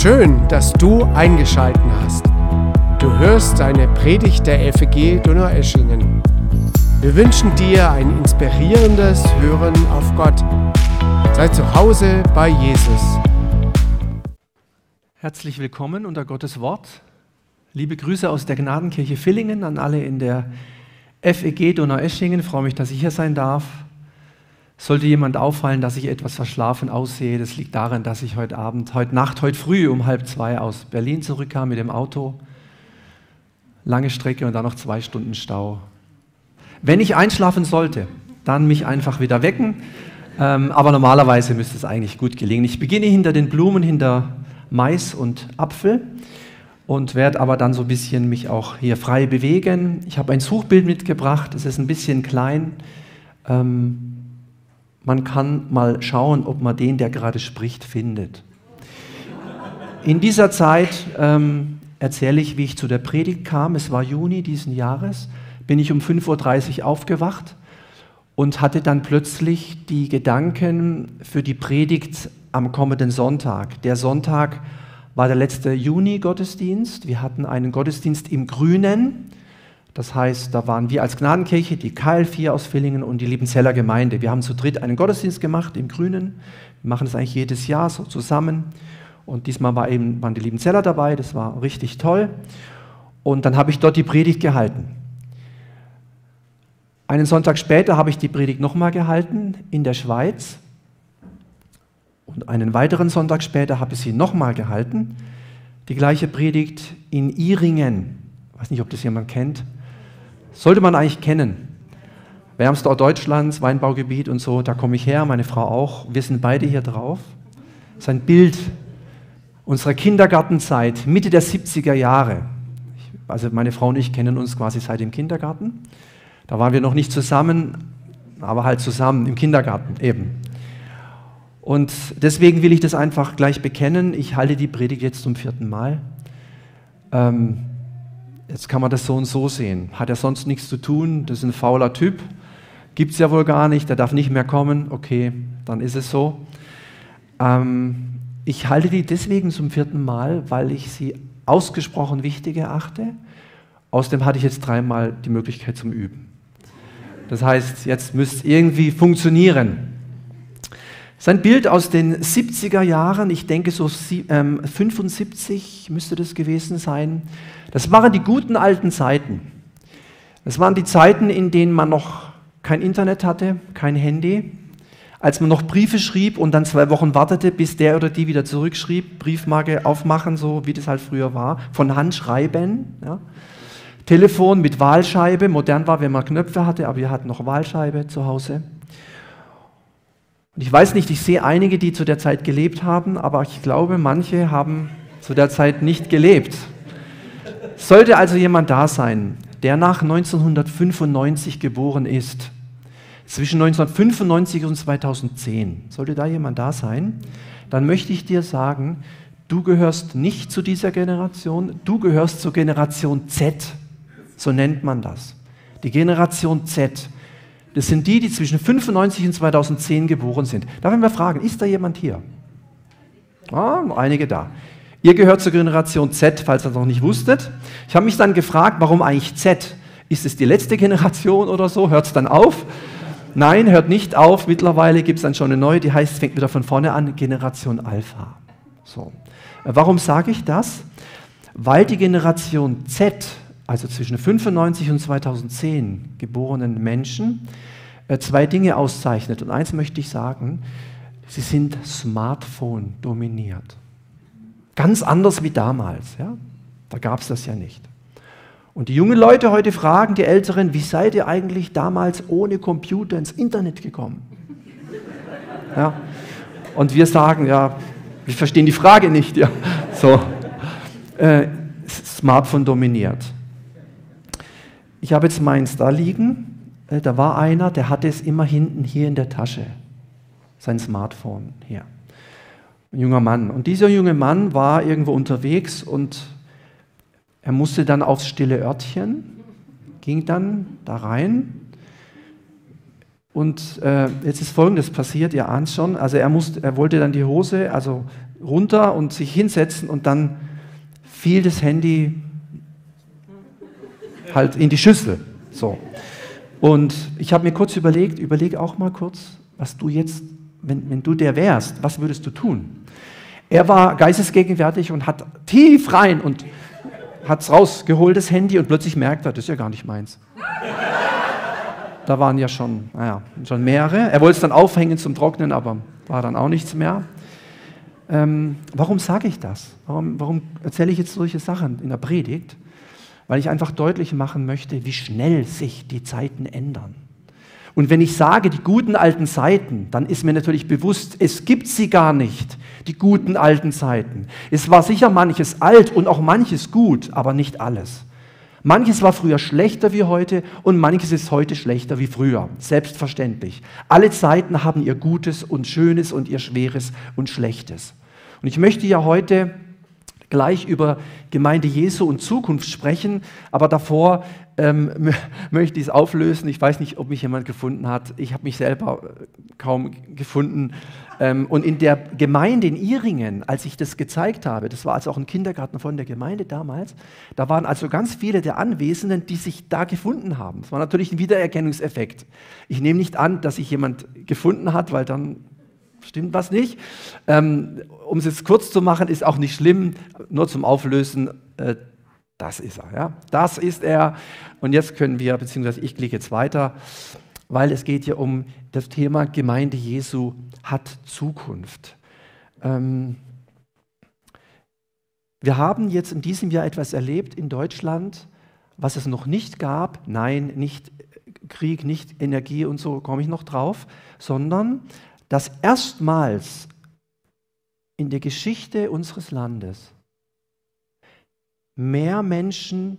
Schön, dass du eingeschaltet hast. Du hörst eine Predigt der FEG Donaueschingen. Wir wünschen dir ein inspirierendes Hören auf Gott. Sei zu Hause bei Jesus. Herzlich willkommen unter Gottes Wort. Liebe Grüße aus der Gnadenkirche Villingen an alle in der FEG Donaueschingen. Ich freue mich, dass ich hier sein darf. Sollte jemand auffallen, dass ich etwas verschlafen aussehe, das liegt daran, dass ich heute Abend, heute Nacht, heute früh um halb zwei aus Berlin zurückkam mit dem Auto. Lange Strecke und dann noch zwei Stunden Stau. Wenn ich einschlafen sollte, dann mich einfach wieder wecken. Ähm, aber normalerweise müsste es eigentlich gut gelingen. Ich beginne hinter den Blumen, hinter Mais und Apfel und werde aber dann so ein bisschen mich auch hier frei bewegen. Ich habe ein Suchbild mitgebracht, das ist ein bisschen klein. Ähm, man kann mal schauen, ob man den, der gerade spricht, findet. In dieser Zeit ähm, erzähle ich, wie ich zu der Predigt kam. Es war Juni diesen Jahres. Bin ich um 5.30 Uhr aufgewacht und hatte dann plötzlich die Gedanken für die Predigt am kommenden Sonntag. Der Sonntag war der letzte Juni-Gottesdienst. Wir hatten einen Gottesdienst im Grünen. Das heißt, da waren wir als Gnadenkirche, die KL4 aus Villingen und die Liebenzeller Gemeinde. Wir haben zu dritt einen Gottesdienst gemacht im Grünen. Wir machen das eigentlich jedes Jahr so zusammen. Und diesmal war eben, waren die Liebenzeller dabei, das war richtig toll. Und dann habe ich dort die Predigt gehalten. Einen Sonntag später habe ich die Predigt nochmal gehalten in der Schweiz. Und einen weiteren Sonntag später habe ich sie nochmal gehalten. Die gleiche Predigt in Iringen. Ich weiß nicht, ob das jemand kennt. Sollte man eigentlich kennen. Wärmster Ort Deutschlands, Weinbaugebiet und so, da komme ich her, meine Frau auch. Wir sind beide hier drauf. Das ist ein Bild unserer Kindergartenzeit, Mitte der 70er Jahre. Also meine Frau und ich kennen uns quasi seit dem Kindergarten. Da waren wir noch nicht zusammen, aber halt zusammen im Kindergarten eben. Und deswegen will ich das einfach gleich bekennen. Ich halte die Predigt jetzt zum vierten Mal. Ähm, Jetzt kann man das so und so sehen. Hat er sonst nichts zu tun? Das ist ein fauler Typ. Gibt es ja wohl gar nicht. Der darf nicht mehr kommen. Okay, dann ist es so. Ähm, ich halte die deswegen zum vierten Mal, weil ich sie ausgesprochen wichtig erachte. Außerdem hatte ich jetzt dreimal die Möglichkeit zum Üben. Das heißt, jetzt müsste es irgendwie funktionieren. Sein Bild aus den 70er Jahren, ich denke so 75 ähm, müsste das gewesen sein. Das waren die guten alten Zeiten. Das waren die Zeiten, in denen man noch kein Internet hatte, kein Handy, als man noch Briefe schrieb und dann zwei Wochen wartete, bis der oder die wieder zurückschrieb, Briefmarke aufmachen, so wie das halt früher war, von Hand schreiben. Ja. Telefon mit Wahlscheibe, modern war, wenn man Knöpfe hatte, aber wir hatten noch Wahlscheibe zu Hause. Und ich weiß nicht, ich sehe einige, die zu der Zeit gelebt haben, aber ich glaube, manche haben zu der Zeit nicht gelebt. Sollte also jemand da sein, der nach 1995 geboren ist, zwischen 1995 und 2010, sollte da jemand da sein, dann möchte ich dir sagen, du gehörst nicht zu dieser Generation, du gehörst zur Generation Z, so nennt man das. Die Generation Z. Das sind die, die zwischen 95 und 2010 geboren sind. Darf ich mal fragen, ist da jemand hier? Ah, einige da. Ihr gehört zur Generation Z, falls ihr es noch nicht wusstet. Ich habe mich dann gefragt, warum eigentlich Z? Ist es die letzte Generation oder so? Hört es dann auf? Nein, hört nicht auf. Mittlerweile gibt es dann schon eine neue, die heißt, fängt wieder von vorne an, Generation Alpha. So. Warum sage ich das? Weil die Generation Z also zwischen 95 und 2010 geborenen Menschen, äh, zwei Dinge auszeichnet. Und eins möchte ich sagen, sie sind Smartphone dominiert. Ganz anders wie damals. Ja? Da gab es das ja nicht. Und die jungen Leute heute fragen die Älteren, wie seid ihr eigentlich damals ohne Computer ins Internet gekommen? Ja? Und wir sagen, ja, wir verstehen die Frage nicht. Ja? So. Äh, Smartphone dominiert. Ich habe jetzt meins da liegen. Äh, da war einer, der hatte es immer hinten hier in der Tasche. Sein Smartphone hier. Ein junger Mann. Und dieser junge Mann war irgendwo unterwegs und er musste dann aufs stille Örtchen, ging dann da rein. Und äh, jetzt ist Folgendes passiert, ihr ahnt schon. Also er, musste, er wollte dann die Hose also runter und sich hinsetzen und dann fiel das Handy halt in die Schüssel. So. Und ich habe mir kurz überlegt, überleg auch mal kurz, was du jetzt, wenn, wenn du der wärst, was würdest du tun? Er war geistesgegenwärtig und hat tief rein und hat es rausgeholt, das Handy, und plötzlich merkt er, das ist ja gar nicht meins. Da waren ja schon, naja, schon mehrere. Er wollte es dann aufhängen zum Trocknen, aber war dann auch nichts mehr. Ähm, warum sage ich das? Warum, warum erzähle ich jetzt solche Sachen in der Predigt? Weil ich einfach deutlich machen möchte, wie schnell sich die Zeiten ändern. Und wenn ich sage, die guten alten Zeiten, dann ist mir natürlich bewusst, es gibt sie gar nicht, die guten alten Zeiten. Es war sicher manches alt und auch manches gut, aber nicht alles. Manches war früher schlechter wie heute und manches ist heute schlechter wie früher. Selbstverständlich. Alle Zeiten haben ihr Gutes und Schönes und ihr Schweres und Schlechtes. Und ich möchte ja heute gleich über Gemeinde Jesu und Zukunft sprechen, aber davor ähm, möchte ich es auflösen. Ich weiß nicht, ob mich jemand gefunden hat. Ich habe mich selber äh, kaum gefunden. Ähm, und in der Gemeinde in Iringen, als ich das gezeigt habe, das war also auch ein Kindergarten von der Gemeinde damals, da waren also ganz viele der Anwesenden, die sich da gefunden haben. Das war natürlich ein Wiedererkennungseffekt. Ich nehme nicht an, dass sich jemand gefunden hat, weil dann stimmt was nicht. Ähm, um es jetzt kurz zu machen, ist auch nicht schlimm, nur zum Auflösen. Äh, das ist er, ja. Das ist er. Und jetzt können wir, beziehungsweise ich klicke jetzt weiter, weil es geht hier um das Thema Gemeinde Jesu hat Zukunft. Ähm, wir haben jetzt in diesem Jahr etwas erlebt in Deutschland, was es noch nicht gab. Nein, nicht Krieg, nicht Energie und so komme ich noch drauf, sondern dass erstmals in der Geschichte unseres Landes mehr Menschen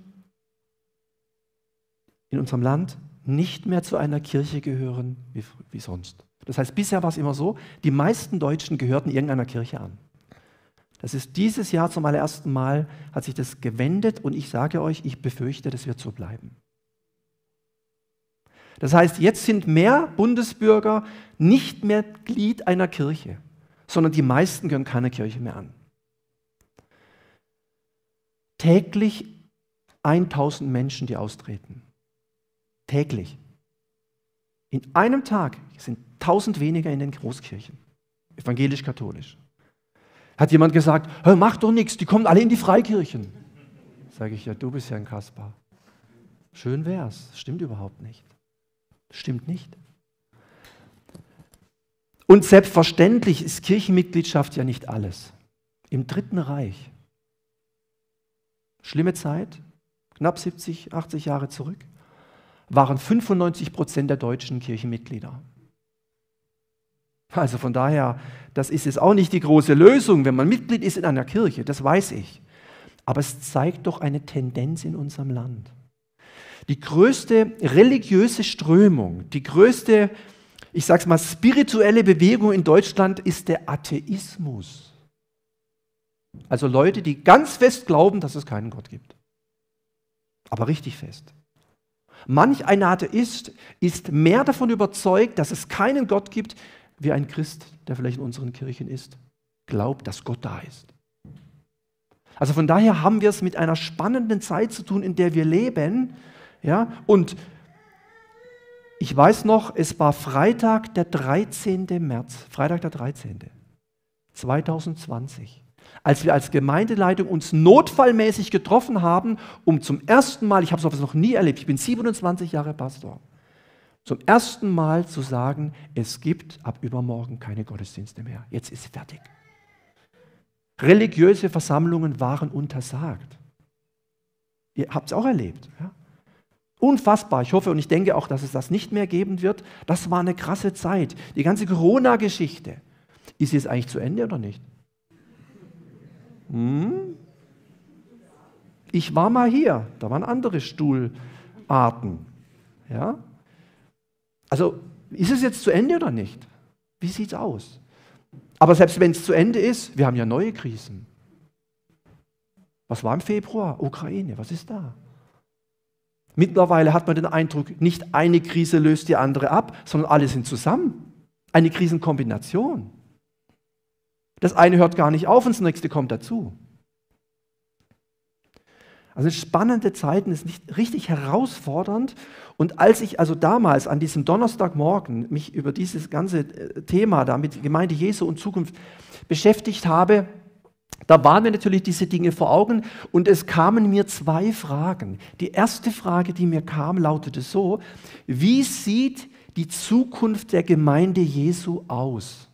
in unserem Land nicht mehr zu einer Kirche gehören wie, wie sonst. Das heißt, bisher war es immer so, die meisten Deutschen gehörten irgendeiner Kirche an. Das ist dieses Jahr zum allerersten Mal, hat sich das gewendet und ich sage euch, ich befürchte, das wird so bleiben. Das heißt, jetzt sind mehr Bundesbürger nicht mehr Glied einer Kirche, sondern die meisten gehören keiner Kirche mehr an. Täglich 1000 Menschen, die austreten. Täglich. In einem Tag sind 1000 weniger in den Großkirchen, evangelisch-katholisch. Hat jemand gesagt, Hör, mach doch nichts, die kommen alle in die Freikirchen. Sage ich, ja, du bist ja ein Kaspar. Schön wär's, stimmt überhaupt nicht. Stimmt nicht. Und selbstverständlich ist Kirchenmitgliedschaft ja nicht alles. Im Dritten Reich, schlimme Zeit, knapp 70, 80 Jahre zurück, waren 95 Prozent der deutschen Kirchenmitglieder. Also von daher, das ist jetzt auch nicht die große Lösung, wenn man Mitglied ist in einer Kirche, das weiß ich. Aber es zeigt doch eine Tendenz in unserem Land. Die größte religiöse Strömung, die größte, ich sage es mal, spirituelle Bewegung in Deutschland ist der Atheismus. Also Leute, die ganz fest glauben, dass es keinen Gott gibt. Aber richtig fest. Manch ein Atheist ist mehr davon überzeugt, dass es keinen Gott gibt, wie ein Christ, der vielleicht in unseren Kirchen ist, glaubt, dass Gott da ist. Also von daher haben wir es mit einer spannenden Zeit zu tun, in der wir leben, ja? Und ich weiß noch, es war Freitag, der 13. März, Freitag der 13. 2020, als wir als Gemeindeleitung uns notfallmäßig getroffen haben, um zum ersten Mal, ich habe sowas noch nie erlebt, ich bin 27 Jahre Pastor, zum ersten Mal zu sagen, es gibt ab übermorgen keine Gottesdienste mehr. Jetzt ist fertig. Religiöse Versammlungen waren untersagt. Ihr habt es auch erlebt. Ja? Unfassbar. Ich hoffe und ich denke auch, dass es das nicht mehr geben wird. Das war eine krasse Zeit. Die ganze Corona-Geschichte. Ist jetzt eigentlich zu Ende oder nicht? Hm? Ich war mal hier. Da waren andere Stuhlarten. Ja? Also, ist es jetzt zu Ende oder nicht? Wie sieht es aus? Aber selbst wenn es zu Ende ist, wir haben ja neue Krisen. Was war im Februar? Ukraine, was ist da? Mittlerweile hat man den Eindruck, nicht eine Krise löst die andere ab, sondern alle sind zusammen. Eine Krisenkombination. Das eine hört gar nicht auf und das nächste kommt dazu. Also spannende Zeiten, ist nicht richtig herausfordernd. Und als ich also damals an diesem Donnerstagmorgen mich über dieses ganze äh, Thema da mit Gemeinde Jesu und Zukunft beschäftigt habe, da waren mir natürlich diese Dinge vor Augen und es kamen mir zwei Fragen. Die erste Frage, die mir kam, lautete so, wie sieht die Zukunft der Gemeinde Jesu aus?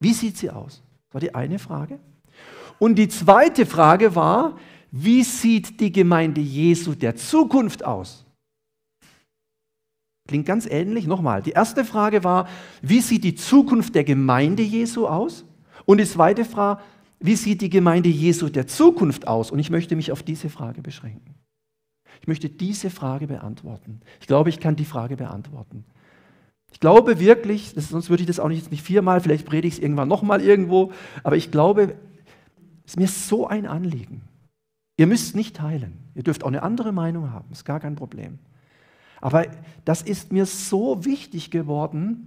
Wie sieht sie aus? Das war die eine Frage. Und die zweite Frage war, wie sieht die Gemeinde Jesu der Zukunft aus? Klingt ganz ähnlich. Nochmal, die erste Frage war, wie sieht die Zukunft der Gemeinde Jesu aus? Und die zweite Frage, wie sieht die Gemeinde Jesu der Zukunft aus? Und ich möchte mich auf diese Frage beschränken. Ich möchte diese Frage beantworten. Ich glaube, ich kann die Frage beantworten. Ich glaube wirklich, sonst würde ich das auch nicht, nicht viermal, vielleicht predige ich es irgendwann nochmal irgendwo, aber ich glaube, es ist mir so ein Anliegen. Ihr müsst nicht teilen. Ihr dürft auch eine andere Meinung haben, ist gar kein Problem. Aber das ist mir so wichtig geworden,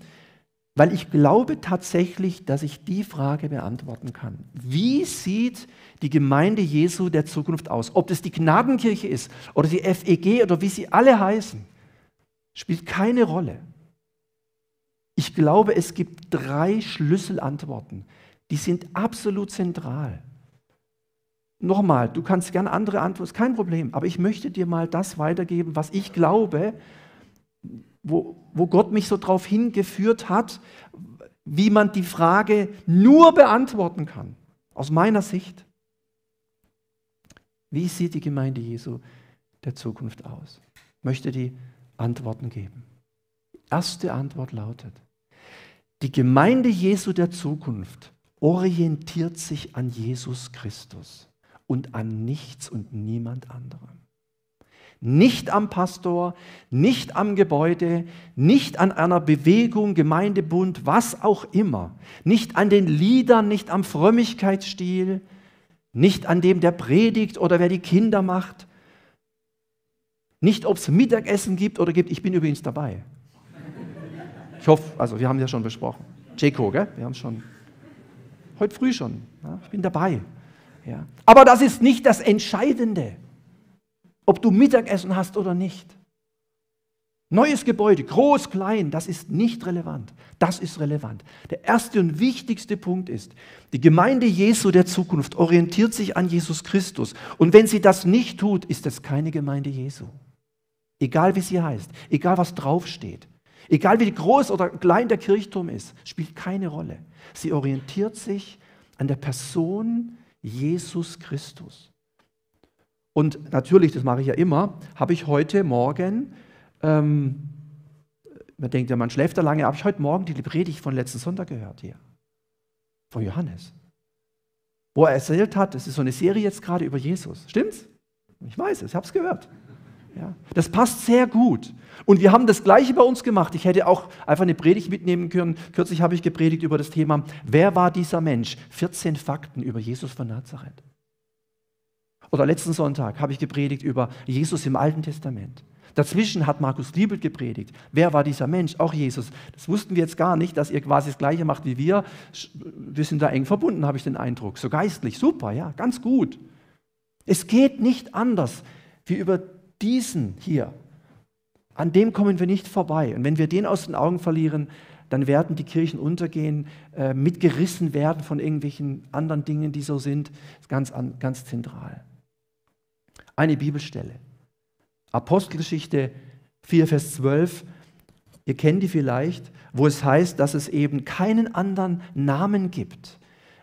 weil ich glaube tatsächlich, dass ich die Frage beantworten kann. Wie sieht die Gemeinde Jesu der Zukunft aus? Ob das die Gnadenkirche ist oder die FEG oder wie sie alle heißen, spielt keine Rolle. Ich glaube, es gibt drei Schlüsselantworten, die sind absolut zentral. Nochmal, du kannst gerne andere Antworten, kein Problem, aber ich möchte dir mal das weitergeben, was ich glaube, wo, wo Gott mich so darauf hingeführt hat, wie man die Frage nur beantworten kann, aus meiner Sicht. Wie sieht die Gemeinde Jesu der Zukunft aus? Ich möchte die Antworten geben. erste Antwort lautet, die Gemeinde Jesu der Zukunft orientiert sich an Jesus Christus und an nichts und niemand anderem. Nicht am Pastor, nicht am Gebäude, nicht an einer Bewegung, Gemeindebund, was auch immer. Nicht an den Liedern, nicht am Frömmigkeitsstil, nicht an dem, der predigt oder wer die Kinder macht. Nicht, ob es Mittagessen gibt oder gibt. Ich bin übrigens dabei. Ich hoffe, also wir haben ja schon besprochen. Jeko, gell? Wir haben schon. Heute früh schon. Ja, ich bin dabei. Ja. Aber das ist nicht das Entscheidende ob du Mittagessen hast oder nicht. Neues Gebäude, groß, klein, das ist nicht relevant. Das ist relevant. Der erste und wichtigste Punkt ist, die Gemeinde Jesu der Zukunft orientiert sich an Jesus Christus. Und wenn sie das nicht tut, ist es keine Gemeinde Jesu. Egal wie sie heißt, egal was draufsteht, egal wie groß oder klein der Kirchturm ist, spielt keine Rolle. Sie orientiert sich an der Person Jesus Christus. Und natürlich, das mache ich ja immer, habe ich heute Morgen, ähm, man denkt ja, man schläft da lange, habe ich heute Morgen die Predigt von letzten Sonntag gehört hier. Von Johannes. Wo er erzählt hat, es ist so eine Serie jetzt gerade über Jesus. Stimmt's? Ich weiß es, ich habe es gehört. Ja, das passt sehr gut. Und wir haben das Gleiche bei uns gemacht. Ich hätte auch einfach eine Predigt mitnehmen können. Kürzlich habe ich gepredigt über das Thema, wer war dieser Mensch? 14 Fakten über Jesus von Nazareth. Oder letzten Sonntag habe ich gepredigt über Jesus im Alten Testament. Dazwischen hat Markus Liebelt gepredigt. Wer war dieser Mensch? Auch Jesus. Das wussten wir jetzt gar nicht, dass ihr quasi das Gleiche macht wie wir. Wir sind da eng verbunden, habe ich den Eindruck. So geistlich, super, ja, ganz gut. Es geht nicht anders wie über diesen hier. An dem kommen wir nicht vorbei. Und wenn wir den aus den Augen verlieren, dann werden die Kirchen untergehen, äh, mitgerissen werden von irgendwelchen anderen Dingen, die so sind. Das ist ganz, ganz zentral. Eine Bibelstelle. Apostelgeschichte 4, Vers 12. Ihr kennt die vielleicht, wo es heißt, dass es eben keinen anderen Namen gibt,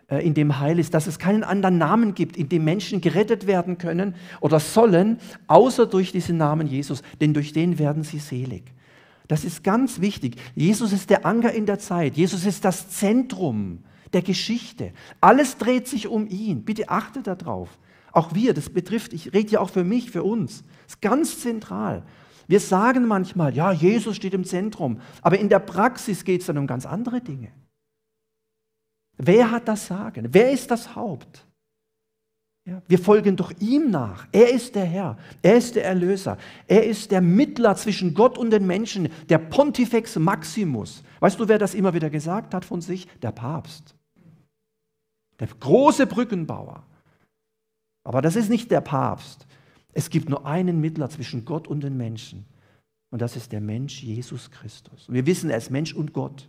äh, in dem Heil ist, dass es keinen anderen Namen gibt, in dem Menschen gerettet werden können oder sollen, außer durch diesen Namen Jesus, denn durch den werden sie selig. Das ist ganz wichtig. Jesus ist der Anker in der Zeit. Jesus ist das Zentrum der Geschichte. Alles dreht sich um ihn. Bitte achtet darauf. Auch wir, das betrifft, ich rede ja auch für mich, für uns. Ist ganz zentral. Wir sagen manchmal, ja, Jesus steht im Zentrum, aber in der Praxis geht es dann um ganz andere Dinge. Wer hat das Sagen? Wer ist das Haupt? Ja, wir folgen doch ihm nach. Er ist der Herr, er ist der Erlöser, er ist der Mittler zwischen Gott und den Menschen, der Pontifex Maximus. Weißt du, wer das immer wieder gesagt hat von sich? Der Papst. Der große Brückenbauer. Aber das ist nicht der Papst. Es gibt nur einen Mittler zwischen Gott und den Menschen. Und das ist der Mensch Jesus Christus. Und wir wissen, er ist Mensch und Gott.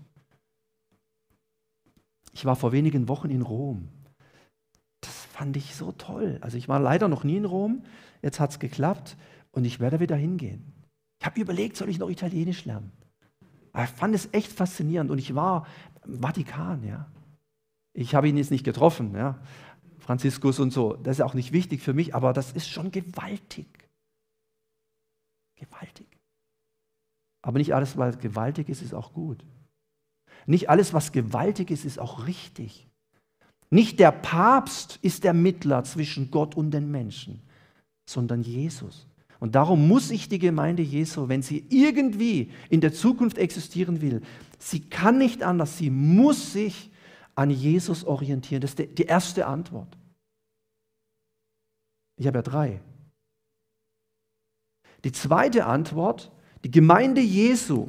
Ich war vor wenigen Wochen in Rom fand ich so toll. Also ich war leider noch nie in Rom, jetzt hat es geklappt und ich werde wieder hingehen. Ich habe überlegt, soll ich noch Italienisch lernen? Aber ich fand es echt faszinierend und ich war im Vatikan, ja. Ich habe ihn jetzt nicht getroffen, ja. Franziskus und so. Das ist auch nicht wichtig für mich, aber das ist schon gewaltig. Gewaltig. Aber nicht alles, was gewaltig ist, ist auch gut. Nicht alles, was gewaltig ist, ist auch richtig. Nicht der Papst ist der Mittler zwischen Gott und den Menschen, sondern Jesus. Und darum muss sich die Gemeinde Jesu, wenn sie irgendwie in der Zukunft existieren will, sie kann nicht anders, sie muss sich an Jesus orientieren. Das ist die erste Antwort. Ich habe ja drei. Die zweite Antwort, die Gemeinde Jesu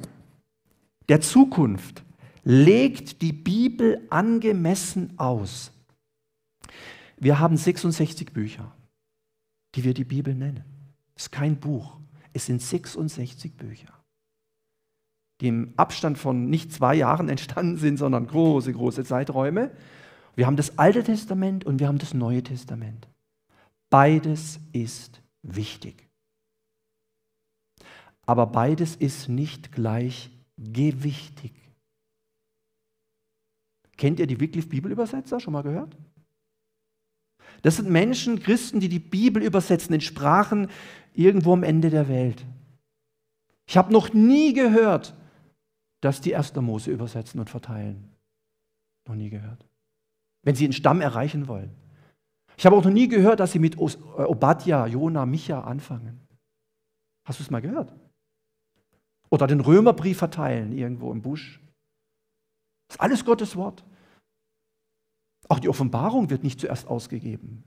der Zukunft legt die Bibel angemessen aus. Wir haben 66 Bücher, die wir die Bibel nennen. Es ist kein Buch, es sind 66 Bücher, die im Abstand von nicht zwei Jahren entstanden sind, sondern große, große Zeiträume. Wir haben das Alte Testament und wir haben das Neue Testament. Beides ist wichtig. Aber beides ist nicht gleich gewichtig. Kennt ihr die Wycliffe Bibelübersetzer? Schon mal gehört? Das sind Menschen, Christen, die die Bibel übersetzen in Sprachen irgendwo am Ende der Welt. Ich habe noch nie gehört, dass die Erste Mose übersetzen und verteilen. Noch nie gehört. Wenn sie einen Stamm erreichen wollen. Ich habe auch noch nie gehört, dass sie mit äh, Obadja, Jona, Micha anfangen. Hast du es mal gehört? Oder den Römerbrief verteilen irgendwo im Busch. Das ist alles Gottes Wort. Auch die Offenbarung wird nicht zuerst ausgegeben.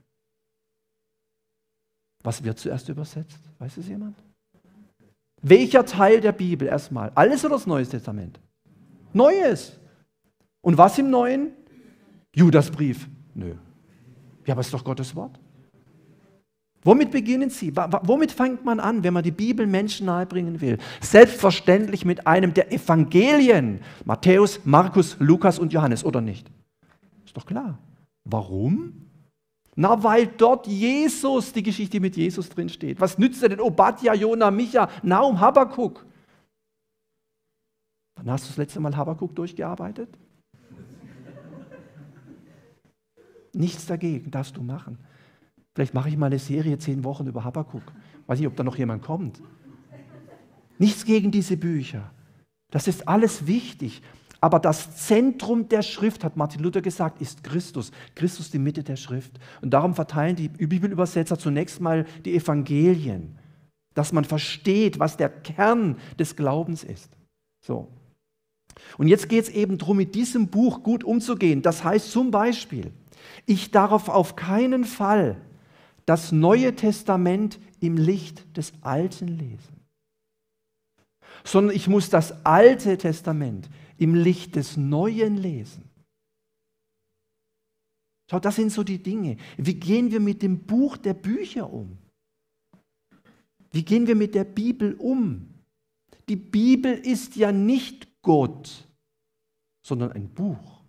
Was wird zuerst übersetzt? Weiß es jemand? Welcher Teil der Bibel erstmal? Alles oder das Neue Testament? Neues. Und was im Neuen? Judasbrief. Nö. Ja, aber es ist doch Gottes Wort. Womit beginnen Sie? Womit fängt man an, wenn man die Bibel Menschen nahebringen will? Selbstverständlich mit einem der Evangelien. Matthäus, Markus, Lukas und Johannes, oder nicht? Ist doch klar. Warum? Na, weil dort Jesus, die Geschichte mit Jesus drin steht. Was nützt er denn Obadja, Jona, Micha, Naum, Habakuk? Wann hast du das letzte Mal Habakuk durchgearbeitet? Nichts dagegen, darfst du machen. Vielleicht mache ich mal eine Serie zehn Wochen über Habakuk. Weiß nicht, ob da noch jemand kommt. Nichts gegen diese Bücher. Das ist alles wichtig. Aber das Zentrum der Schrift, hat Martin Luther gesagt, ist Christus. Christus die Mitte der Schrift. Und darum verteilen die Bibelübersetzer zunächst mal die Evangelien, dass man versteht, was der Kern des Glaubens ist. So. Und jetzt geht es eben darum, mit diesem Buch gut umzugehen. Das heißt zum Beispiel, ich darf auf keinen Fall das Neue Testament im Licht des Alten lesen, sondern ich muss das Alte Testament im Licht des Neuen lesen. Schau, das sind so die Dinge. Wie gehen wir mit dem Buch der Bücher um? Wie gehen wir mit der Bibel um? Die Bibel ist ja nicht Gott, sondern ein Buch.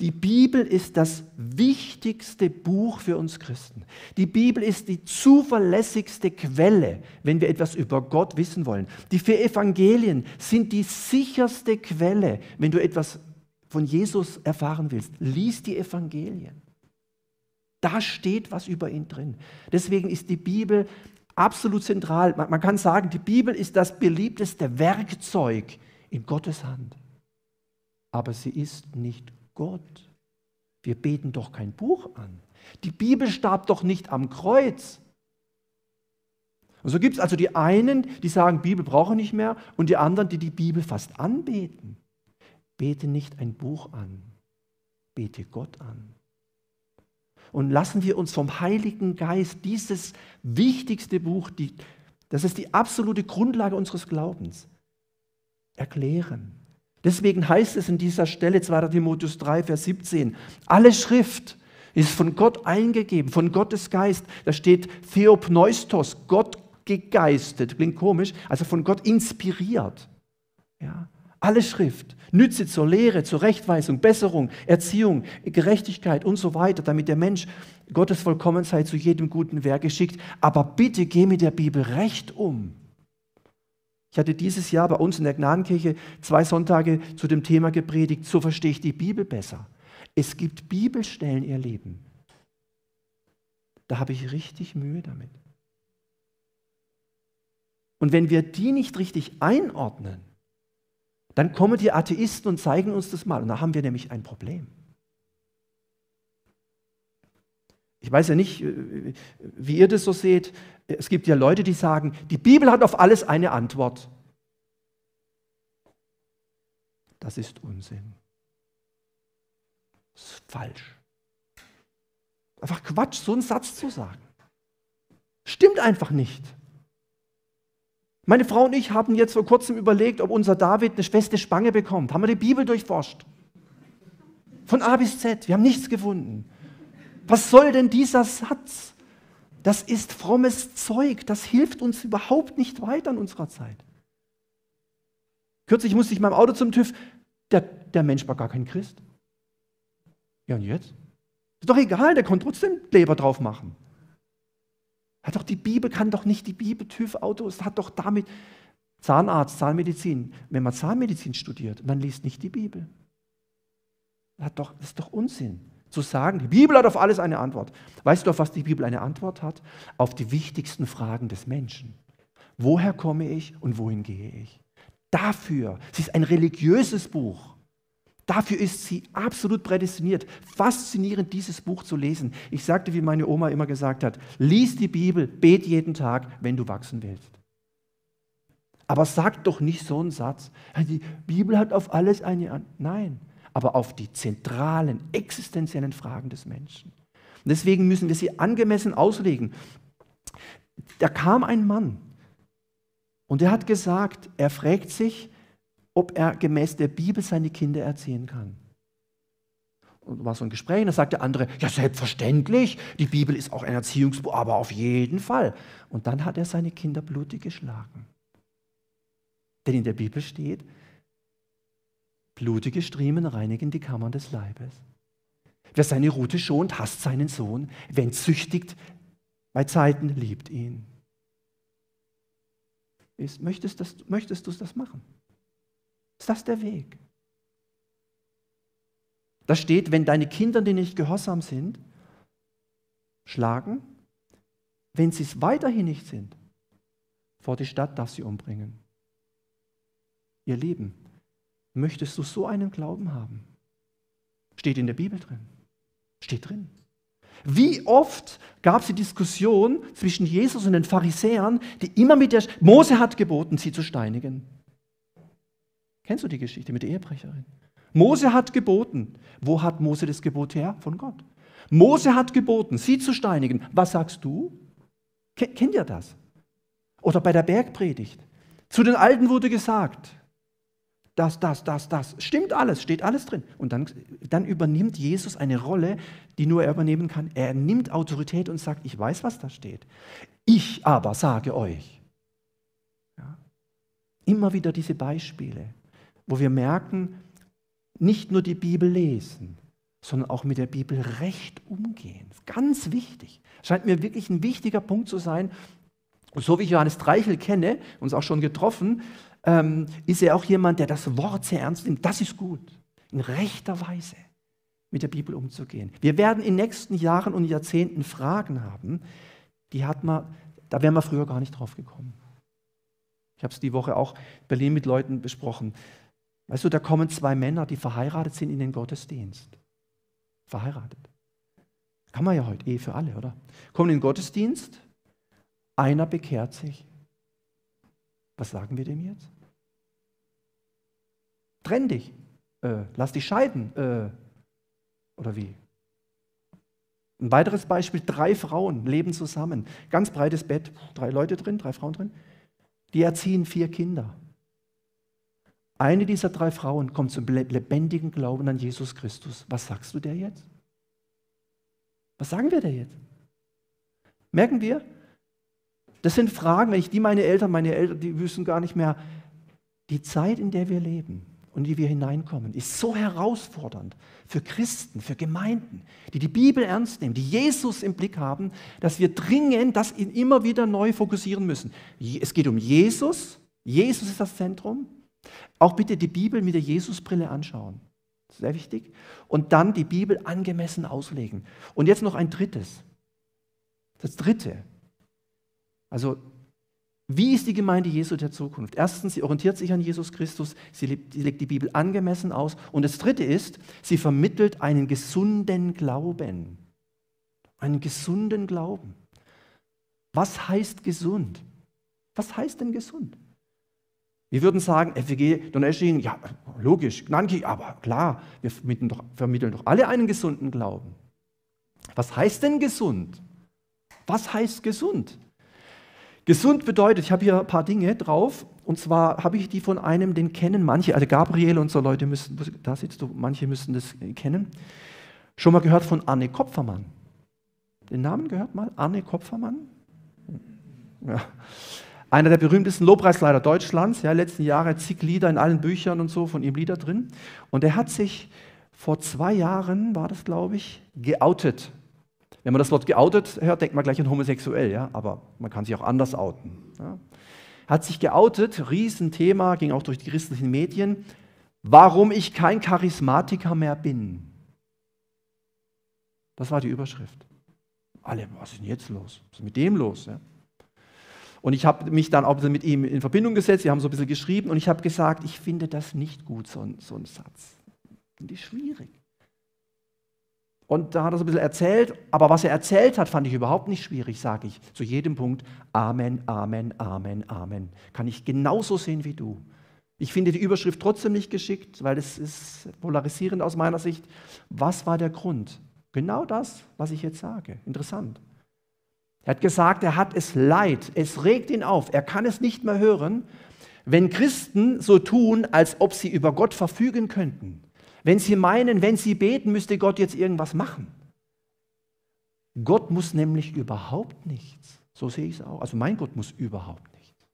Die Bibel ist das wichtigste Buch für uns Christen. Die Bibel ist die zuverlässigste Quelle, wenn wir etwas über Gott wissen wollen. Die vier Evangelien sind die sicherste Quelle, wenn du etwas von Jesus erfahren willst. Lies die Evangelien. Da steht was über ihn drin. Deswegen ist die Bibel absolut zentral. Man kann sagen, die Bibel ist das beliebteste Werkzeug in Gottes Hand. Aber sie ist nicht Gott. Wir beten doch kein Buch an. Die Bibel starb doch nicht am Kreuz. Und so gibt es also die einen, die sagen, Bibel brauche ich nicht mehr, und die anderen, die die Bibel fast anbeten. Bete nicht ein Buch an, bete Gott an. Und lassen wir uns vom Heiligen Geist dieses wichtigste Buch, die, das ist die absolute Grundlage unseres Glaubens, erklären. Deswegen heißt es in dieser Stelle 2. Timotheus 3, Vers 17, alle Schrift ist von Gott eingegeben, von Gottes Geist. Da steht Theopneustos, Gott gegeistet, klingt komisch, also von Gott inspiriert. Ja, alle Schrift nütze zur Lehre, zur Rechtweisung, Besserung, Erziehung, Gerechtigkeit und so weiter, damit der Mensch Gottes Vollkommenheit zu jedem guten Werk geschickt. Aber bitte geh mit der Bibel recht um. Ich hatte dieses Jahr bei uns in der Gnadenkirche zwei Sonntage zu dem Thema gepredigt, so verstehe ich die Bibel besser. Es gibt Bibelstellen, ihr Leben. Da habe ich richtig Mühe damit. Und wenn wir die nicht richtig einordnen, dann kommen die Atheisten und zeigen uns das mal. Und da haben wir nämlich ein Problem. Ich weiß ja nicht, äh, wie ihr das so seht. Es gibt ja Leute, die sagen, die Bibel hat auf alles eine Antwort. Das ist Unsinn. Das ist falsch. Einfach Quatsch, so einen Satz zu sagen. Stimmt einfach nicht. Meine Frau und ich haben jetzt vor kurzem überlegt, ob unser David eine feste Spange bekommt. Haben wir die Bibel durchforscht. Von A bis Z. Wir haben nichts gefunden. Was soll denn dieser Satz? Das ist frommes Zeug. Das hilft uns überhaupt nicht weiter in unserer Zeit. Kürzlich musste ich meinem Auto zum TÜV. Der, der Mensch war gar kein Christ. Ja, und jetzt? Ist doch egal, der konnte trotzdem Leber drauf machen. Hat doch die Bibel kann doch nicht die Bibel TÜV Autos hat doch damit Zahnarzt, Zahnmedizin. Wenn man Zahnmedizin studiert, man liest nicht die Bibel. Hat doch, das ist doch Unsinn zu sagen, die Bibel hat auf alles eine Antwort. Weißt du, auf was die Bibel eine Antwort hat? Auf die wichtigsten Fragen des Menschen. Woher komme ich und wohin gehe ich? Dafür, sie ist ein religiöses Buch. Dafür ist sie absolut prädestiniert. Faszinierend, dieses Buch zu lesen. Ich sagte, wie meine Oma immer gesagt hat, lies die Bibel, bet jeden Tag, wenn du wachsen willst. Aber sag doch nicht so einen Satz, die Bibel hat auf alles eine Antwort. Nein, aber auf die zentralen, existenziellen Fragen des Menschen. Und deswegen müssen wir sie angemessen auslegen. Da kam ein Mann und er hat gesagt, er fragt sich, ob er gemäß der Bibel seine Kinder erziehen kann. Und war so ein Gespräch, und da sagt der andere, ja selbstverständlich, die Bibel ist auch ein Erziehungsbuch, aber auf jeden Fall. Und dann hat er seine Kinder blutig geschlagen. Denn in der Bibel steht, blutige Striemen reinigen die Kammern des Leibes. Wer seine Rute schont, hasst seinen Sohn. Wer ihn züchtigt, bei Zeiten liebt ihn. Ist, möchtest, das, möchtest du das machen? Ist das der Weg? Da steht, wenn deine Kinder dir nicht gehorsam sind, schlagen, wenn sie es weiterhin nicht sind, vor die Stadt darf sie umbringen. Ihr Lieben, möchtest du so einen Glauben haben? Steht in der Bibel drin. Steht drin. Wie oft gab es die Diskussion zwischen Jesus und den Pharisäern, die immer mit der Mose hat geboten, sie zu steinigen. Kennst du die Geschichte mit der Ehebrecherin? Mose hat geboten. Wo hat Mose das Gebot her? Von Gott. Mose hat geboten, sie zu steinigen. Was sagst du? Kennt ihr das? Oder bei der Bergpredigt. Zu den Alten wurde gesagt, das, das, das, das. Stimmt alles, steht alles drin. Und dann, dann übernimmt Jesus eine Rolle, die nur er übernehmen kann. Er nimmt Autorität und sagt, ich weiß, was da steht. Ich aber sage euch. Ja. Immer wieder diese Beispiele wo wir merken, nicht nur die Bibel lesen, sondern auch mit der Bibel recht umgehen. Ganz wichtig. Scheint mir wirklich ein wichtiger Punkt zu sein. so wie ich Johannes Dreichel kenne, uns auch schon getroffen, ähm, ist er auch jemand, der das Wort sehr ernst nimmt. Das ist gut, in rechter Weise mit der Bibel umzugehen. Wir werden in den nächsten Jahren und Jahrzehnten Fragen haben, die hat man, da wären wir früher gar nicht drauf gekommen. Ich habe es die Woche auch in Berlin mit Leuten besprochen. Weißt du, da kommen zwei Männer, die verheiratet sind in den Gottesdienst. Verheiratet. Kann man ja heute, eh für alle, oder? Kommen in den Gottesdienst, einer bekehrt sich. Was sagen wir dem jetzt? Trenn dich. Äh, lass dich scheiden. Äh, oder wie? Ein weiteres Beispiel, drei Frauen leben zusammen. Ganz breites Bett, drei Leute drin, drei Frauen drin. Die erziehen vier Kinder. Eine dieser drei Frauen kommt zum lebendigen Glauben an Jesus Christus. Was sagst du der jetzt? Was sagen wir der jetzt? Merken wir? Das sind Fragen, wenn ich die meine Eltern, meine Eltern, die wissen gar nicht mehr, die Zeit, in der wir leben und in die wir hineinkommen, ist so herausfordernd für Christen, für Gemeinden, die die Bibel ernst nehmen, die Jesus im Blick haben, dass wir dringend das immer wieder neu fokussieren müssen. Es geht um Jesus. Jesus ist das Zentrum. Auch bitte die Bibel mit der Jesusbrille anschauen. Sehr wichtig. Und dann die Bibel angemessen auslegen. Und jetzt noch ein drittes. Das dritte. Also wie ist die Gemeinde Jesu der Zukunft? Erstens, sie orientiert sich an Jesus Christus, sie legt die Bibel angemessen aus. Und das Dritte ist, sie vermittelt einen gesunden Glauben. Einen gesunden Glauben. Was heißt gesund? Was heißt denn gesund? Wir würden sagen, FWG Donaueschingen, ja, logisch, Gnanki, aber klar, wir vermitteln doch, vermitteln doch alle einen gesunden Glauben. Was heißt denn gesund? Was heißt gesund? Gesund bedeutet, ich habe hier ein paar Dinge drauf, und zwar habe ich die von einem, den kennen manche, also Gabriel und so Leute müssen, da sitzt du, manche müssen das kennen. Schon mal gehört von Anne Kopfermann. Den Namen gehört mal? Anne Kopfermann? Ja. Einer der berühmtesten Lobpreisleiter Deutschlands, ja, letzten Jahre zig Lieder in allen Büchern und so, von ihm Lieder drin. Und er hat sich vor zwei Jahren, war das glaube ich, geoutet wenn man das Wort geoutet hört, denkt man gleich an homosexuell, ja? aber man kann sich auch anders outen. Ja? Hat sich geoutet, Riesenthema, ging auch durch die christlichen Medien, warum ich kein Charismatiker mehr bin. Das war die Überschrift. Alle, was ist denn jetzt los? Was ist mit dem los? Ja? Und ich habe mich dann auch mit ihm in Verbindung gesetzt, wir haben so ein bisschen geschrieben und ich habe gesagt, ich finde das nicht gut, so ein, so ein Satz. Finde ich schwierig. Und da hat er so ein bisschen erzählt, aber was er erzählt hat, fand ich überhaupt nicht schwierig, sage ich. Zu jedem Punkt Amen, Amen, Amen, Amen. Kann ich genauso sehen wie du. Ich finde die Überschrift trotzdem nicht geschickt, weil es ist polarisierend aus meiner Sicht. Was war der Grund? Genau das, was ich jetzt sage. Interessant. Er hat gesagt, er hat es leid, es regt ihn auf, er kann es nicht mehr hören, wenn Christen so tun, als ob sie über Gott verfügen könnten. Wenn sie meinen, wenn sie beten, müsste Gott jetzt irgendwas machen. Gott muss nämlich überhaupt nichts. So sehe ich es auch. Also mein Gott muss überhaupt nichts.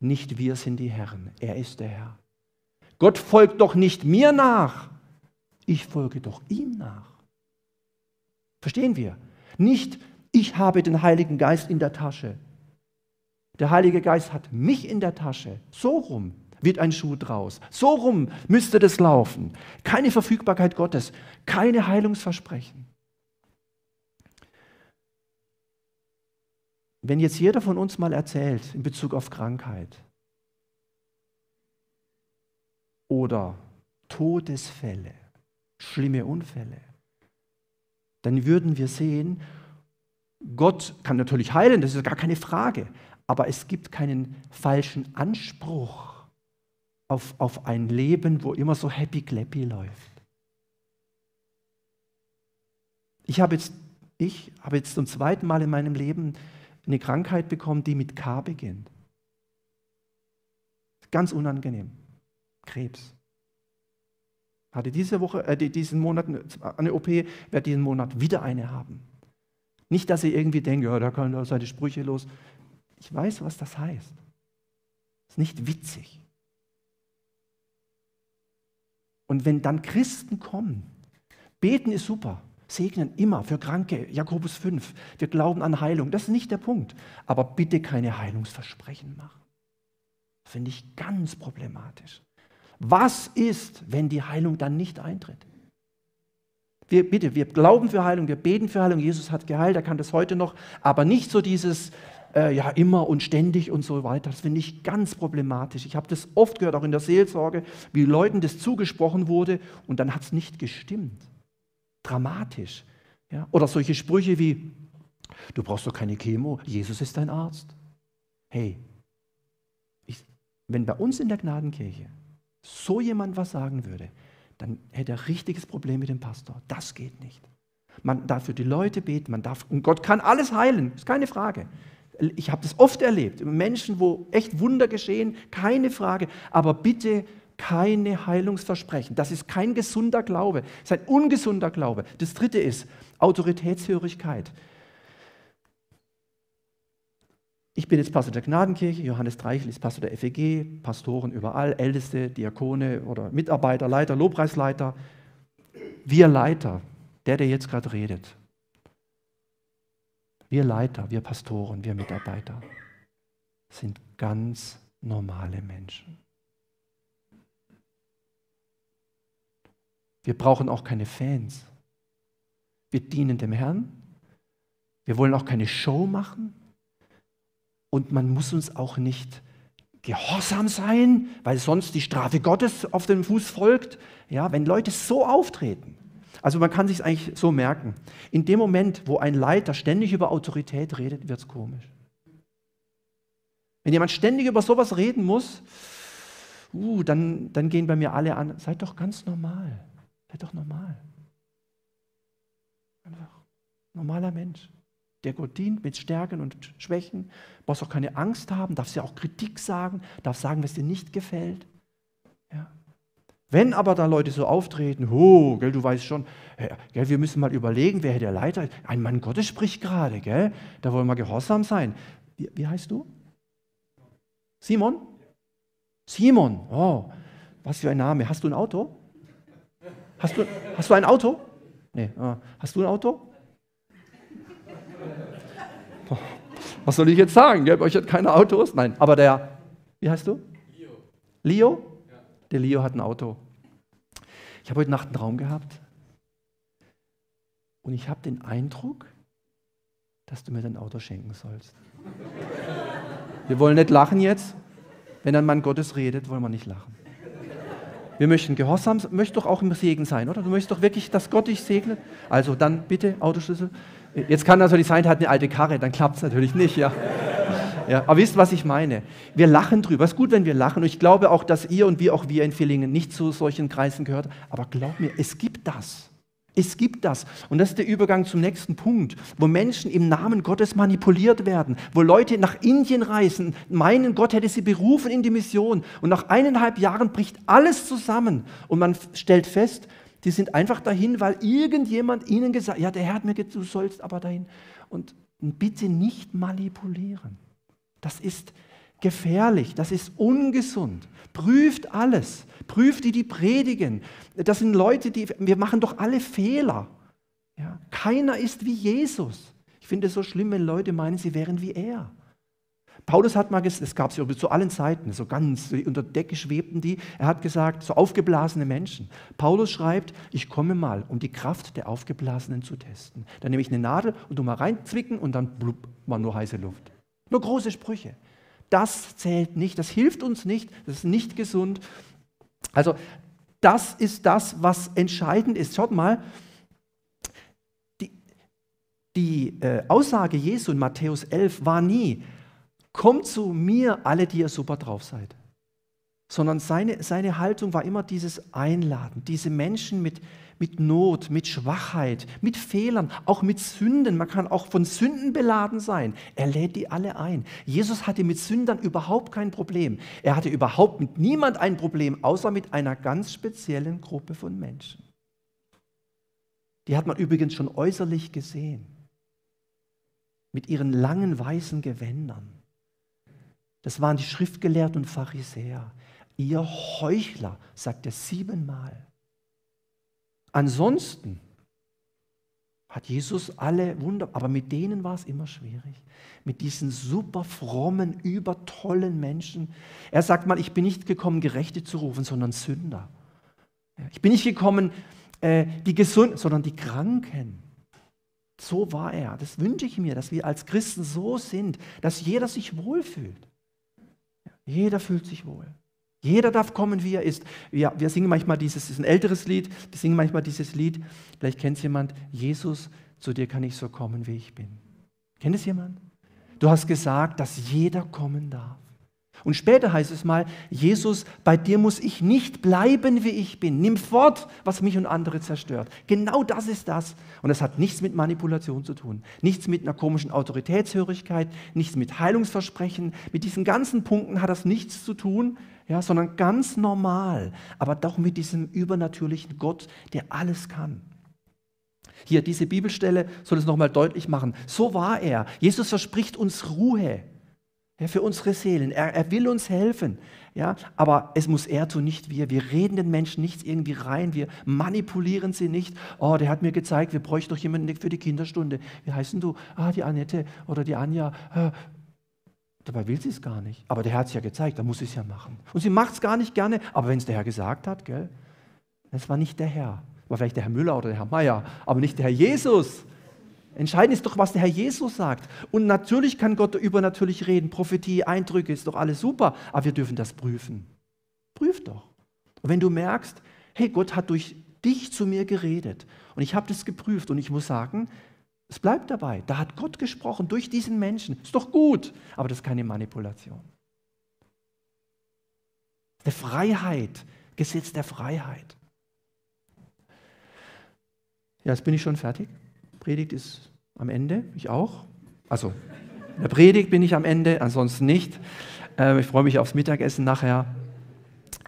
Nicht wir sind die Herren, er ist der Herr. Gott folgt doch nicht mir nach, ich folge doch ihm nach. Verstehen wir? Nicht, ich habe den Heiligen Geist in der Tasche. Der Heilige Geist hat mich in der Tasche. So rum wird ein Schuh draus. So rum müsste das laufen. Keine Verfügbarkeit Gottes, keine Heilungsversprechen. Wenn jetzt jeder von uns mal erzählt in Bezug auf Krankheit oder Todesfälle, schlimme Unfälle, dann würden wir sehen, Gott kann natürlich heilen, das ist gar keine Frage, aber es gibt keinen falschen Anspruch auf, auf ein Leben, wo immer so happy-clappy läuft. Ich habe jetzt, ich habe jetzt zum zweiten Mal in meinem Leben eine Krankheit bekommen, die mit K beginnt. Ganz unangenehm. Krebs. Hatte diese Woche, äh, diesen Monat eine OP, werde diesen Monat wieder eine haben. Nicht, dass ihr irgendwie denkt, ja, da kann er seine Sprüche los. Ich weiß, was das heißt. Ist nicht witzig. Und wenn dann Christen kommen, beten ist super, segnen immer für Kranke, Jakobus 5, wir glauben an Heilung, das ist nicht der Punkt. Aber bitte keine Heilungsversprechen machen. Finde ich ganz problematisch. Was ist, wenn die Heilung dann nicht eintritt? Wir, bitte, wir glauben für Heilung, wir beten für Heilung. Jesus hat geheilt, er kann das heute noch, aber nicht so dieses, äh, ja immer und ständig und so weiter. Das finde ich ganz problematisch. Ich habe das oft gehört, auch in der Seelsorge, wie Leuten das zugesprochen wurde und dann hat es nicht gestimmt. Dramatisch. Ja? Oder solche Sprüche wie, du brauchst doch keine Chemo, Jesus ist dein Arzt. Hey, ich, wenn bei uns in der Gnadenkirche so jemand was sagen würde, dann hätte er richtiges Problem mit dem Pastor. Das geht nicht. man darf für die Leute beten, man darf, und Gott kann alles heilen, ist keine Frage. Ich habe das oft erlebt, Menschen, wo echt Wunder geschehen, keine Frage, aber bitte keine Heilungsversprechen. Das ist kein gesunder Glaube, das ist ein ungesunder Glaube. Das dritte ist Autoritätshörigkeit. Ich bin jetzt Pastor der Gnadenkirche, Johannes Dreichel ist Pastor der FEG, Pastoren überall, Älteste, Diakone oder Mitarbeiter, Leiter, Lobpreisleiter. Wir Leiter, der, der jetzt gerade redet, wir Leiter, wir Pastoren, wir Mitarbeiter sind ganz normale Menschen. Wir brauchen auch keine Fans. Wir dienen dem Herrn. Wir wollen auch keine Show machen. Und man muss uns auch nicht gehorsam sein, weil sonst die Strafe Gottes auf dem Fuß folgt. Ja, wenn Leute so auftreten. Also man kann sich eigentlich so merken. In dem Moment, wo ein Leiter ständig über Autorität redet, wird es komisch. Wenn jemand ständig über sowas reden muss, uh, dann, dann gehen bei mir alle an, seid doch ganz normal. Seid doch normal. Einfach normaler Mensch der Gott dient mit Stärken und Schwächen. Du brauchst auch keine Angst haben, darfst ja auch Kritik sagen, darfst sagen, was dir nicht gefällt. Ja. Wenn aber da Leute so auftreten, oh, gell, du weißt schon, gell, wir müssen mal überlegen, wer der Leiter ist. Ein Mann Gottes spricht gerade, gell? da wollen wir gehorsam sein. Wie, wie heißt du? Simon? Simon, oh, was für ein Name. Hast du ein Auto? Hast du, hast du ein Auto? Nee. Ah. Hast du ein Auto? Was soll ich jetzt sagen? Gell? Euch hat keine Autos? Nein, aber der, wie heißt du? Leo. Leo? Der Leo hat ein Auto. Ich habe heute Nacht einen Traum gehabt und ich habe den Eindruck, dass du mir dein Auto schenken sollst. Wir wollen nicht lachen jetzt. Wenn ein Mann Gottes redet, wollen wir nicht lachen. Wir möchten gehorsam, möchtest doch auch im Segen sein, oder? Du möchtest doch wirklich, dass Gott dich segnet. Also dann bitte Autoschlüssel. Jetzt kann natürlich sein, der hat eine alte Karre, dann klappt es natürlich nicht, ja. Ja. Aber wisst, was ich meine? Wir lachen drüber. Es ist gut, wenn wir lachen. Und ich glaube auch, dass ihr und wir, auch wir in Villingen, nicht zu solchen Kreisen gehört. Aber glaub mir, es gibt das. Es gibt das. Und das ist der Übergang zum nächsten Punkt, wo Menschen im Namen Gottes manipuliert werden, wo Leute nach Indien reisen, meinen, Gott hätte sie berufen in die Mission. Und nach eineinhalb Jahren bricht alles zusammen. Und man stellt fest, die sind einfach dahin, weil irgendjemand ihnen gesagt hat, ja, der Herr hat mir gesagt, du sollst aber dahin. Und bitte nicht manipulieren. Das ist gefährlich, das ist ungesund. Prüft alles. Prüft die, die predigen. Das sind Leute, die, wir machen doch alle Fehler. Ja, keiner ist wie Jesus. Ich finde es so schlimm, wenn Leute meinen, sie wären wie er. Paulus hat mal gesagt, es gab es zu allen Zeiten, so ganz unter Decke schwebten die. Er hat gesagt, so aufgeblasene Menschen. Paulus schreibt, ich komme mal, um die Kraft der Aufgeblasenen zu testen. Dann nehme ich eine Nadel und du mal reinzwicken und dann blub, mal nur heiße Luft. Nur große Sprüche. Das zählt nicht, das hilft uns nicht, das ist nicht gesund. Also das ist das, was entscheidend ist. Schaut mal, die, die äh, Aussage Jesu in Matthäus 11 war nie, kommt zu mir alle, die ihr super drauf seid. Sondern seine, seine Haltung war immer dieses Einladen, diese Menschen mit, mit Not, mit Schwachheit, mit Fehlern, auch mit Sünden. Man kann auch von Sünden beladen sein. Er lädt die alle ein. Jesus hatte mit Sündern überhaupt kein Problem. Er hatte überhaupt mit niemand ein Problem, außer mit einer ganz speziellen Gruppe von Menschen. Die hat man übrigens schon äußerlich gesehen. Mit ihren langen weißen Gewändern das waren die Schriftgelehrten und Pharisäer. Ihr Heuchler, sagt er siebenmal. Ansonsten hat Jesus alle Wunder, aber mit denen war es immer schwierig. Mit diesen super frommen, übertollen Menschen. Er sagt mal, ich bin nicht gekommen, Gerechte zu rufen, sondern Sünder. Ich bin nicht gekommen, äh, die Gesunden, sondern die Kranken. So war er. Das wünsche ich mir, dass wir als Christen so sind, dass jeder sich wohlfühlt. Jeder fühlt sich wohl. Jeder darf kommen, wie er ist. Ja, wir singen manchmal dieses, ist ein älteres Lied, wir singen manchmal dieses Lied, vielleicht kennt es jemand, Jesus, zu dir kann ich so kommen, wie ich bin. Kennt es jemand? Du hast gesagt, dass jeder kommen darf. Und später heißt es mal, Jesus, bei dir muss ich nicht bleiben, wie ich bin. Nimm fort, was mich und andere zerstört. Genau das ist das. Und das hat nichts mit Manipulation zu tun, nichts mit einer komischen Autoritätshörigkeit, nichts mit Heilungsversprechen. Mit diesen ganzen Punkten hat das nichts zu tun, ja, sondern ganz normal, aber doch mit diesem übernatürlichen Gott, der alles kann. Hier, diese Bibelstelle soll es nochmal deutlich machen. So war er. Jesus verspricht uns Ruhe ja, für unsere Seelen. Er, er, will uns helfen. Ja, aber es muss er tun, nicht wir. Wir reden den Menschen nichts irgendwie rein. Wir manipulieren sie nicht. Oh, der hat mir gezeigt, wir bräuchten doch jemanden für die Kinderstunde. Wie heißen du? Ah, die Annette oder die Anja. Dabei will sie es gar nicht. Aber der Herr hat es ja gezeigt, da muss sie es ja machen. Und sie macht es gar nicht gerne. Aber wenn es der Herr gesagt hat, gell? Es war nicht der Herr. War vielleicht der Herr Müller oder der Herr Meier, aber nicht der Herr Jesus. Entscheidend ist doch, was der Herr Jesus sagt. Und natürlich kann Gott übernatürlich reden, Prophetie, Eindrücke, ist doch alles super, aber wir dürfen das prüfen. Prüf doch. Und wenn du merkst, hey, Gott hat durch dich zu mir geredet und ich habe das geprüft und ich muss sagen, es bleibt dabei. Da hat Gott gesprochen durch diesen Menschen. Ist doch gut, aber das ist keine Manipulation. Eine Freiheit, Gesetz der Freiheit. Ja, jetzt bin ich schon fertig. Predigt ist am Ende, ich auch. Also, in der Predigt bin ich am Ende, ansonsten nicht. Äh, ich freue mich aufs Mittagessen nachher.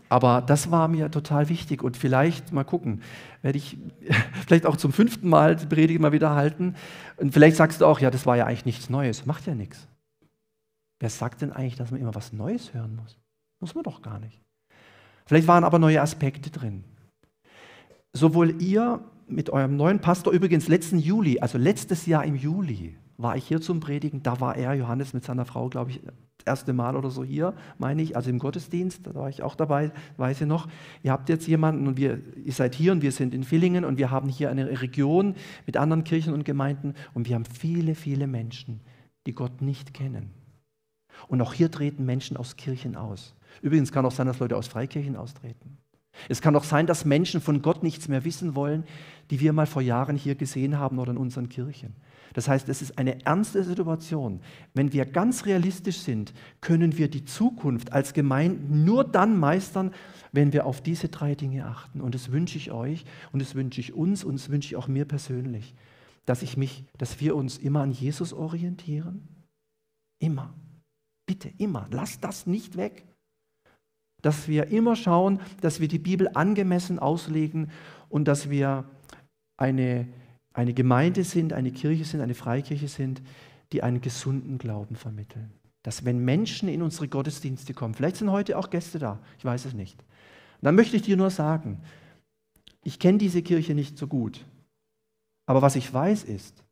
Aber das war mir total wichtig und vielleicht mal gucken, werde ich vielleicht auch zum fünften Mal die Predigt mal wieder halten. Und vielleicht sagst du auch, ja, das war ja eigentlich nichts Neues. Macht ja nichts. Wer sagt denn eigentlich, dass man immer was Neues hören muss? Muss man doch gar nicht. Vielleicht waren aber neue Aspekte drin. Sowohl ihr mit eurem neuen Pastor, übrigens letzten Juli, also letztes Jahr im Juli, war ich hier zum Predigen. Da war er, Johannes, mit seiner Frau, glaube ich, das erste Mal oder so hier, meine ich, also im Gottesdienst, da war ich auch dabei, weiß ich noch. Ihr habt jetzt jemanden und wir, ihr seid hier und wir sind in Villingen und wir haben hier eine Region mit anderen Kirchen und Gemeinden und wir haben viele, viele Menschen, die Gott nicht kennen. Und auch hier treten Menschen aus Kirchen aus. Übrigens kann auch sein, dass Leute aus Freikirchen austreten. Es kann auch sein, dass Menschen von Gott nichts mehr wissen wollen, die wir mal vor Jahren hier gesehen haben oder in unseren Kirchen. Das heißt, es ist eine ernste Situation. Wenn wir ganz realistisch sind, können wir die Zukunft als Gemeinde nur dann meistern, wenn wir auf diese drei Dinge achten. Und das wünsche ich euch und das wünsche ich uns und das wünsche ich auch mir persönlich, dass ich mich, dass wir uns immer an Jesus orientieren. Immer. Bitte, immer. Lasst das nicht weg dass wir immer schauen, dass wir die Bibel angemessen auslegen und dass wir eine, eine Gemeinde sind, eine Kirche sind, eine Freikirche sind, die einen gesunden Glauben vermitteln. Dass wenn Menschen in unsere Gottesdienste kommen, vielleicht sind heute auch Gäste da, ich weiß es nicht, dann möchte ich dir nur sagen, ich kenne diese Kirche nicht so gut, aber was ich weiß ist,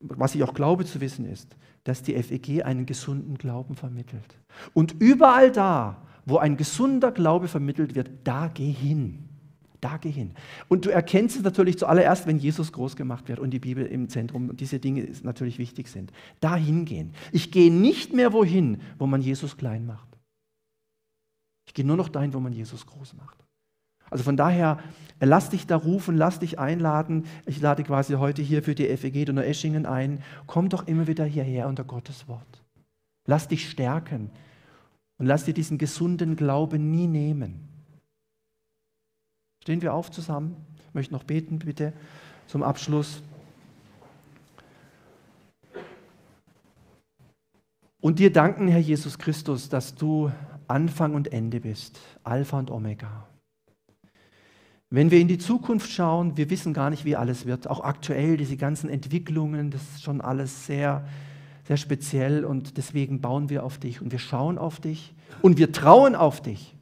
was ich auch glaube zu wissen ist, dass die FEG einen gesunden Glauben vermittelt. Und überall da, wo ein gesunder Glaube vermittelt wird, da geh hin. Da geh hin. Und du erkennst es natürlich zuallererst, wenn Jesus groß gemacht wird und die Bibel im Zentrum und diese Dinge natürlich wichtig sind. Da hingehen. Ich gehe nicht mehr wohin, wo man Jesus klein macht. Ich gehe nur noch dahin, wo man Jesus groß macht. Also von daher, lass dich da rufen, lass dich einladen. Ich lade quasi heute hier für die FEG Donau-Eschingen ein. Komm doch immer wieder hierher unter Gottes Wort. Lass dich stärken. Und lass dir diesen gesunden Glauben nie nehmen. Stehen wir auf zusammen. Ich möchte noch beten, bitte, zum Abschluss. Und dir danken, Herr Jesus Christus, dass du Anfang und Ende bist, Alpha und Omega. Wenn wir in die Zukunft schauen, wir wissen gar nicht, wie alles wird. Auch aktuell, diese ganzen Entwicklungen, das ist schon alles sehr sehr speziell und deswegen bauen wir auf dich und wir schauen auf dich und wir trauen auf dich.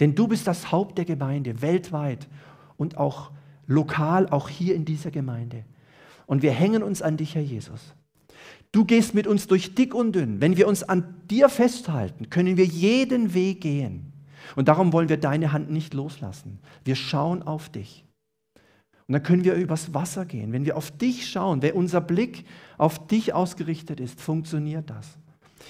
Denn du bist das Haupt der Gemeinde weltweit und auch lokal, auch hier in dieser Gemeinde. Und wir hängen uns an dich, Herr Jesus. Du gehst mit uns durch dick und dünn. Wenn wir uns an dir festhalten, können wir jeden Weg gehen. Und darum wollen wir deine Hand nicht loslassen. Wir schauen auf dich. Und dann können wir übers Wasser gehen. Wenn wir auf dich schauen, wenn unser Blick auf dich ausgerichtet ist, funktioniert das.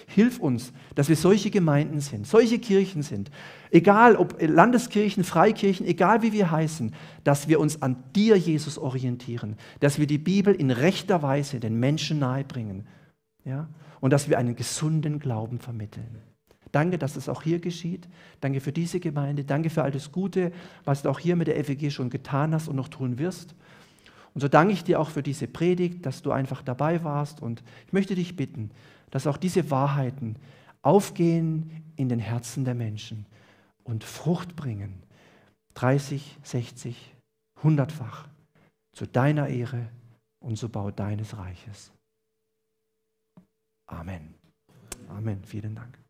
Hilf uns, dass wir solche Gemeinden sind, solche Kirchen sind, egal ob Landeskirchen, Freikirchen, egal wie wir heißen, dass wir uns an dir, Jesus, orientieren, dass wir die Bibel in rechter Weise den Menschen nahebringen ja? und dass wir einen gesunden Glauben vermitteln. Danke, dass es auch hier geschieht. Danke für diese Gemeinde. Danke für all das Gute, was du auch hier mit der FEG schon getan hast und noch tun wirst. Und so danke ich dir auch für diese Predigt, dass du einfach dabei warst. Und ich möchte dich bitten, dass auch diese Wahrheiten aufgehen in den Herzen der Menschen und Frucht bringen. 30, 60, 100-fach zu deiner Ehre und zum Bau deines Reiches. Amen. Amen. Vielen Dank.